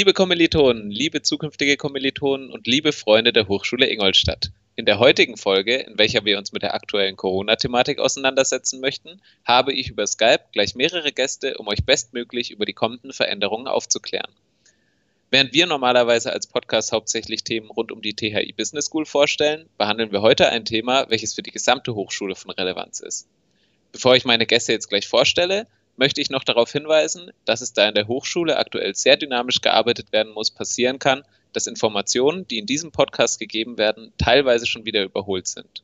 Liebe Kommilitonen, liebe zukünftige Kommilitonen und liebe Freunde der Hochschule Ingolstadt. In der heutigen Folge, in welcher wir uns mit der aktuellen Corona-Thematik auseinandersetzen möchten, habe ich über Skype gleich mehrere Gäste, um euch bestmöglich über die kommenden Veränderungen aufzuklären. Während wir normalerweise als Podcast hauptsächlich Themen rund um die THI Business School vorstellen, behandeln wir heute ein Thema, welches für die gesamte Hochschule von Relevanz ist. Bevor ich meine Gäste jetzt gleich vorstelle, möchte ich noch darauf hinweisen, dass es da in der Hochschule aktuell sehr dynamisch gearbeitet werden muss, passieren kann, dass Informationen, die in diesem Podcast gegeben werden, teilweise schon wieder überholt sind.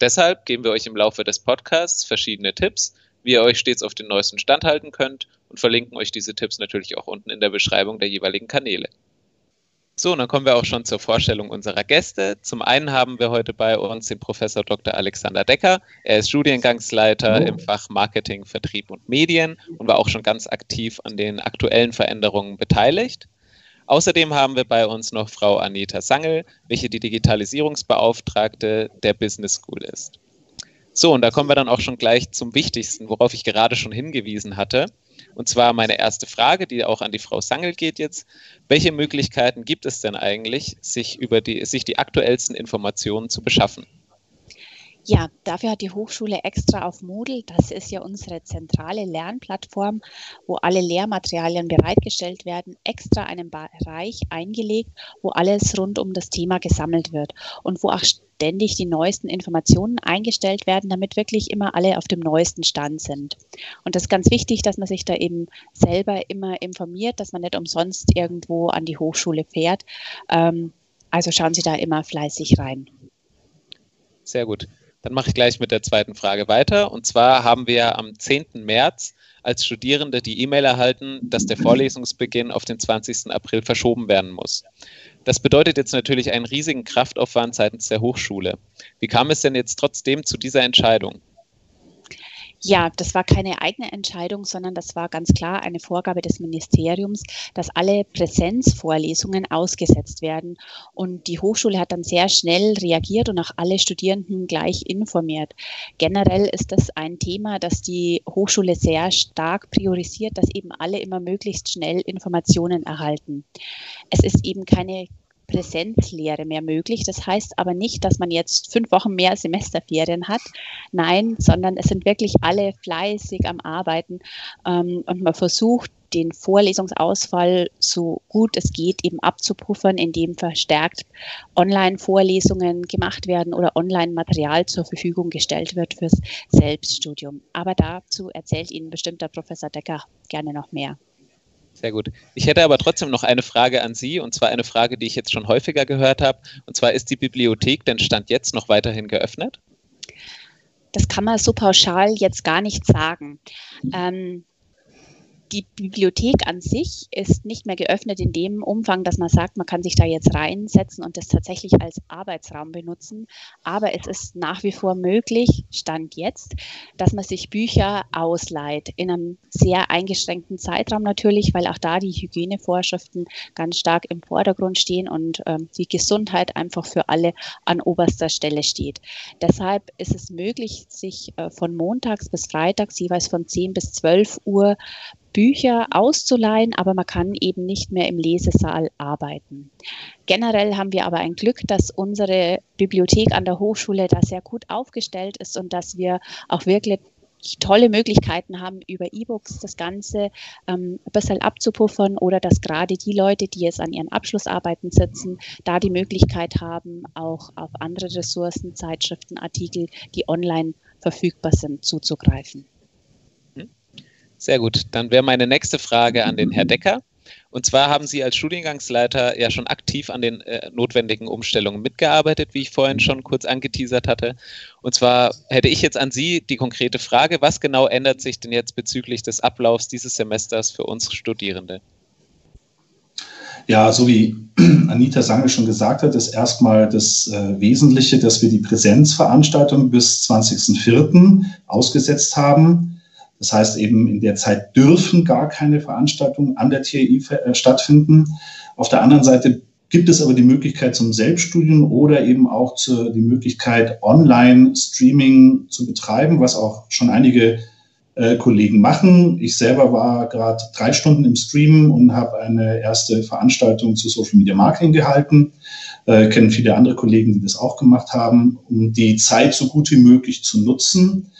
Deshalb geben wir euch im Laufe des Podcasts verschiedene Tipps, wie ihr euch stets auf den neuesten Stand halten könnt und verlinken euch diese Tipps natürlich auch unten in der Beschreibung der jeweiligen Kanäle. So, und dann kommen wir auch schon zur Vorstellung unserer Gäste. Zum einen haben wir heute bei uns den Professor Dr. Alexander Decker. Er ist Studiengangsleiter im Fach Marketing, Vertrieb und Medien und war auch schon ganz aktiv an den aktuellen Veränderungen beteiligt. Außerdem haben wir bei uns noch Frau Anita Sangel, welche die Digitalisierungsbeauftragte der Business School ist. So, und da kommen wir dann auch schon gleich zum Wichtigsten, worauf ich gerade schon hingewiesen hatte. Und zwar meine erste Frage, die auch an die Frau Sangel geht jetzt. Welche Möglichkeiten gibt es denn eigentlich, sich über die, sich die aktuellsten Informationen zu beschaffen? Ja, dafür hat die Hochschule extra auf Moodle, das ist ja unsere zentrale Lernplattform, wo alle Lehrmaterialien bereitgestellt werden, extra einen Bereich eingelegt, wo alles rund um das Thema gesammelt wird und wo auch ständig die neuesten Informationen eingestellt werden, damit wirklich immer alle auf dem neuesten Stand sind. Und das ist ganz wichtig, dass man sich da eben selber immer informiert, dass man nicht umsonst irgendwo an die Hochschule fährt. Ähm, also schauen Sie da immer fleißig rein. Sehr gut. Dann mache ich gleich mit der zweiten Frage weiter. Und zwar haben wir am 10. März als Studierende die E-Mail erhalten, dass der Vorlesungsbeginn auf den 20. April verschoben werden muss. Das bedeutet jetzt natürlich einen riesigen Kraftaufwand seitens der Hochschule. Wie kam es denn jetzt trotzdem zu dieser Entscheidung? Ja, das war keine eigene Entscheidung, sondern das war ganz klar eine Vorgabe des Ministeriums, dass alle Präsenzvorlesungen ausgesetzt werden. Und die Hochschule hat dann sehr schnell reagiert und auch alle Studierenden gleich informiert. Generell ist das ein Thema, das die Hochschule sehr stark priorisiert, dass eben alle immer möglichst schnell Informationen erhalten. Es ist eben keine Präsenzlehre mehr möglich. Das heißt aber nicht, dass man jetzt fünf Wochen mehr Semesterferien hat. Nein, sondern es sind wirklich alle fleißig am Arbeiten ähm, und man versucht, den Vorlesungsausfall so gut es geht eben abzupuffern, indem verstärkt Online-Vorlesungen gemacht werden oder Online-Material zur Verfügung gestellt wird fürs Selbststudium. Aber dazu erzählt Ihnen bestimmt der Professor Decker gerne noch mehr. Sehr gut. Ich hätte aber trotzdem noch eine Frage an Sie, und zwar eine Frage, die ich jetzt schon häufiger gehört habe. Und zwar, ist die Bibliothek denn Stand jetzt noch weiterhin geöffnet? Das kann man so pauschal jetzt gar nicht sagen. Ähm, die Bibliothek an sich ist nicht mehr geöffnet in dem Umfang, dass man sagt, man kann sich da jetzt reinsetzen und das tatsächlich als Arbeitsraum benutzen. Aber es ist nach wie vor möglich, Stand jetzt, dass man sich Bücher ausleiht in einem sehr eingeschränkten Zeitraum natürlich, weil auch da die Hygienevorschriften ganz stark im Vordergrund stehen und ähm, die Gesundheit einfach für alle an oberster Stelle steht. Deshalb ist es möglich, sich äh, von montags bis freitags jeweils von 10 bis 12 Uhr Bücher auszuleihen, aber man kann eben nicht mehr im Lesesaal arbeiten. Generell haben wir aber ein Glück, dass unsere Bibliothek an der Hochschule da sehr gut aufgestellt ist und dass wir auch wirklich tolle Möglichkeiten haben, über E-Books das Ganze ähm, ein bisschen abzupuffern oder dass gerade die Leute, die jetzt an ihren Abschlussarbeiten sitzen, da die Möglichkeit haben, auch auf andere Ressourcen, Zeitschriften, Artikel, die online verfügbar sind, zuzugreifen. Sehr gut. Dann wäre meine nächste Frage an den Herr Decker. Und zwar haben Sie als Studiengangsleiter ja schon aktiv an den äh, notwendigen Umstellungen mitgearbeitet, wie ich vorhin schon kurz angeteasert hatte. Und zwar hätte ich jetzt an Sie die konkrete Frage, was genau ändert sich denn jetzt bezüglich des Ablaufs dieses Semesters für unsere Studierende? Ja, so wie Anita Sange schon gesagt hat, ist erstmal das äh, Wesentliche, dass wir die Präsenzveranstaltung bis 20.04. ausgesetzt haben. Das heißt eben, in der Zeit dürfen gar keine Veranstaltungen an der TI äh, stattfinden. Auf der anderen Seite gibt es aber die Möglichkeit zum Selbststudium oder eben auch zu, die Möglichkeit, Online-Streaming zu betreiben, was auch schon einige äh, Kollegen machen. Ich selber war gerade drei Stunden im Stream und habe eine erste Veranstaltung zu Social Media Marketing gehalten. Äh, kennen viele andere Kollegen, die das auch gemacht haben, um die Zeit so gut wie möglich zu nutzen.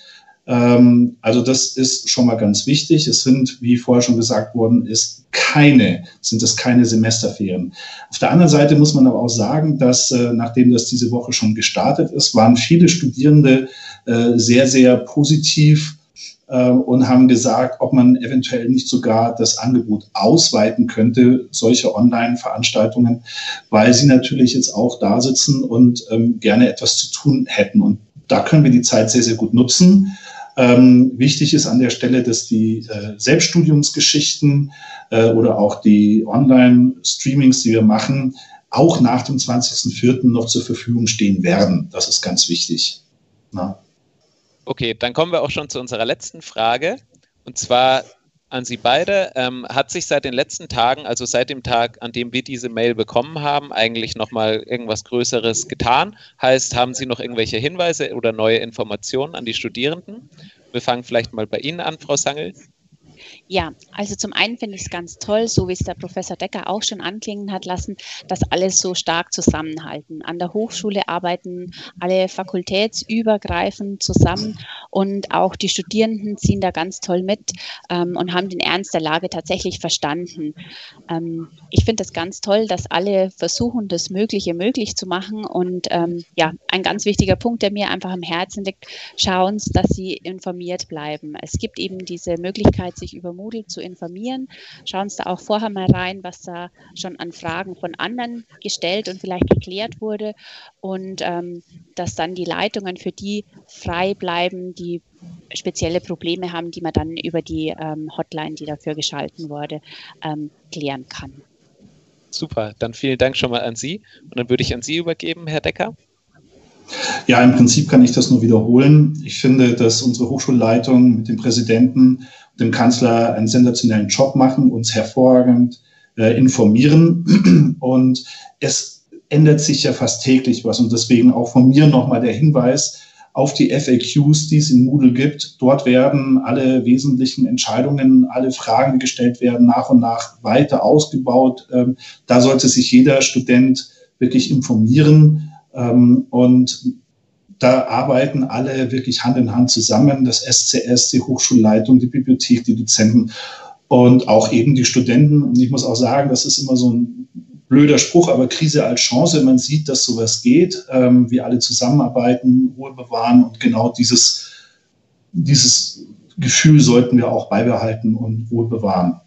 Ähm, also das ist schon mal ganz wichtig. Es sind, wie vorher schon gesagt worden ist, keine, sind es keine Semesterferien. Auf der anderen Seite muss man aber auch sagen, dass äh, nachdem das diese Woche schon gestartet ist, waren viele Studierende äh, sehr, sehr positiv äh, und haben gesagt, ob man eventuell nicht sogar das Angebot ausweiten könnte, solche Online-Veranstaltungen, weil sie natürlich jetzt auch da sitzen und ähm, gerne etwas zu tun hätten. Und da können wir die Zeit sehr, sehr gut nutzen. Ähm, wichtig ist an der Stelle, dass die äh, Selbststudiumsgeschichten äh, oder auch die Online-Streamings, die wir machen, auch nach dem 20.04. noch zur Verfügung stehen werden. Das ist ganz wichtig. Na? Okay, dann kommen wir auch schon zu unserer letzten Frage. Und zwar an Sie beide. Ähm, hat sich seit den letzten Tagen, also seit dem Tag, an dem wir diese Mail bekommen haben, eigentlich nochmal irgendwas Größeres getan? Heißt, haben Sie noch irgendwelche Hinweise oder neue Informationen an die Studierenden? Wir fangen vielleicht mal bei Ihnen an, Frau Sangel. Ja, also zum einen finde ich es ganz toll, so wie es der Professor Decker auch schon anklingen hat lassen, dass alles so stark zusammenhalten. An der Hochschule arbeiten alle fakultätsübergreifend zusammen und auch die Studierenden ziehen da ganz toll mit ähm, und haben den Ernst der Lage tatsächlich verstanden. Ähm, ich finde es ganz toll, dass alle versuchen, das Mögliche möglich zu machen und ähm, ja, ein ganz wichtiger Punkt, der mir einfach am Herzen liegt, schauen, dass sie informiert bleiben. Es gibt eben diese Möglichkeit, sich über Moodle zu informieren. Schauen Sie da auch vorher mal rein, was da schon an Fragen von anderen gestellt und vielleicht geklärt wurde und ähm, dass dann die Leitungen für die frei bleiben, die spezielle Probleme haben, die man dann über die ähm, Hotline, die dafür geschalten wurde, ähm, klären kann. Super, dann vielen Dank schon mal an Sie und dann würde ich an Sie übergeben, Herr Decker. Ja, im Prinzip kann ich das nur wiederholen. Ich finde, dass unsere Hochschulleitung mit dem Präsidenten dem Kanzler einen sensationellen Job machen, uns hervorragend äh, informieren. Und es ändert sich ja fast täglich was. Und deswegen auch von mir nochmal der Hinweis auf die FAQs, die es in Moodle gibt. Dort werden alle wesentlichen Entscheidungen, alle Fragen, gestellt werden, nach und nach weiter ausgebaut. Ähm, da sollte sich jeder Student wirklich informieren. Ähm, und da arbeiten alle wirklich Hand in Hand zusammen, das SCS, die Hochschulleitung, die Bibliothek, die Dozenten und auch eben die Studenten. Und ich muss auch sagen, das ist immer so ein blöder Spruch, aber Krise als Chance. Man sieht, dass sowas geht, ähm, wir alle zusammenarbeiten, Ruhe bewahren und genau dieses, dieses Gefühl sollten wir auch beibehalten und Ruhe bewahren.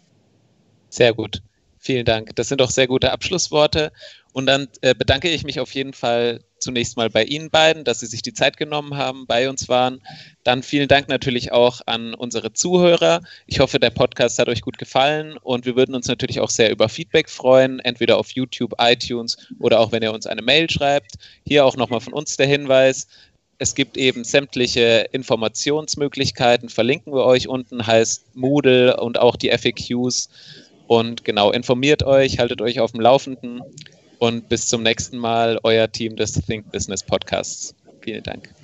Sehr gut. Vielen Dank. Das sind doch sehr gute Abschlussworte. Und dann äh, bedanke ich mich auf jeden Fall zunächst mal bei Ihnen beiden, dass Sie sich die Zeit genommen haben, bei uns waren. Dann vielen Dank natürlich auch an unsere Zuhörer. Ich hoffe, der Podcast hat euch gut gefallen und wir würden uns natürlich auch sehr über Feedback freuen, entweder auf YouTube, iTunes oder auch wenn ihr uns eine Mail schreibt. Hier auch nochmal von uns der Hinweis. Es gibt eben sämtliche Informationsmöglichkeiten, verlinken wir euch unten, heißt Moodle und auch die FAQs. Und genau, informiert euch, haltet euch auf dem Laufenden und bis zum nächsten Mal, euer Team des Think Business Podcasts. Vielen Dank.